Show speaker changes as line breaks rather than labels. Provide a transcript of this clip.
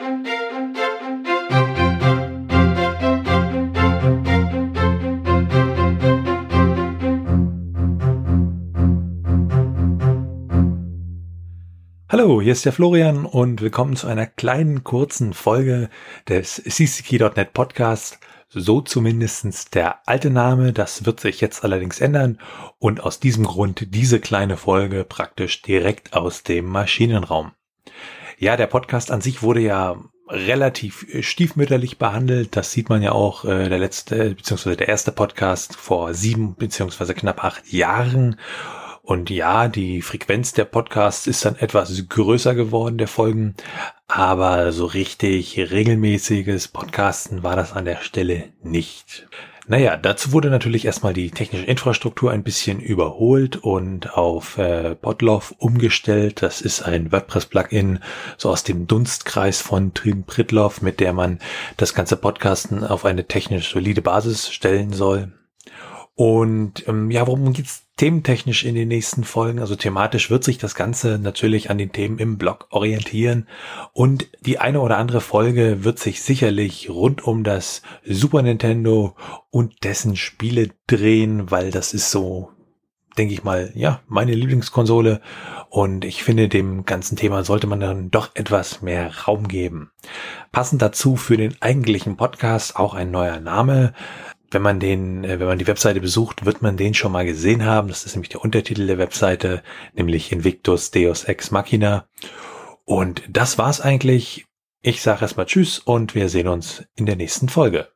Hallo, hier ist der Florian und willkommen zu einer kleinen kurzen Folge des CCKey.net Podcast. So zumindest der alte Name, das wird sich jetzt allerdings ändern und aus diesem Grund diese kleine Folge praktisch direkt aus dem Maschinenraum. Ja, der Podcast an sich wurde ja relativ stiefmütterlich behandelt. Das sieht man ja auch äh, der letzte beziehungsweise der erste Podcast vor sieben beziehungsweise knapp acht Jahren. Und ja, die Frequenz der Podcasts ist dann etwas größer geworden, der Folgen. Aber so richtig regelmäßiges Podcasten war das an der Stelle nicht. Naja, dazu wurde natürlich erstmal die technische Infrastruktur ein bisschen überholt und auf äh, Podlove umgestellt. Das ist ein WordPress-Plugin, so aus dem Dunstkreis von Trim Pritlove, mit der man das ganze Podcasten auf eine technisch solide Basis stellen soll. Und ähm, ja, worum geht's thementechnisch in den nächsten Folgen? Also thematisch wird sich das Ganze natürlich an den Themen im Blog orientieren. Und die eine oder andere Folge wird sich sicherlich rund um das Super Nintendo und dessen Spiele drehen, weil das ist so, denke ich mal, ja, meine Lieblingskonsole. Und ich finde, dem ganzen Thema sollte man dann doch etwas mehr Raum geben. Passend dazu für den eigentlichen Podcast auch ein neuer Name wenn man den, äh, wenn man die Webseite besucht, wird man den schon mal gesehen haben. Das ist nämlich der Untertitel der Webseite, nämlich Invictus Deus Ex Machina. Und das war's eigentlich. Ich sage erstmal Tschüss und wir sehen uns in der nächsten Folge.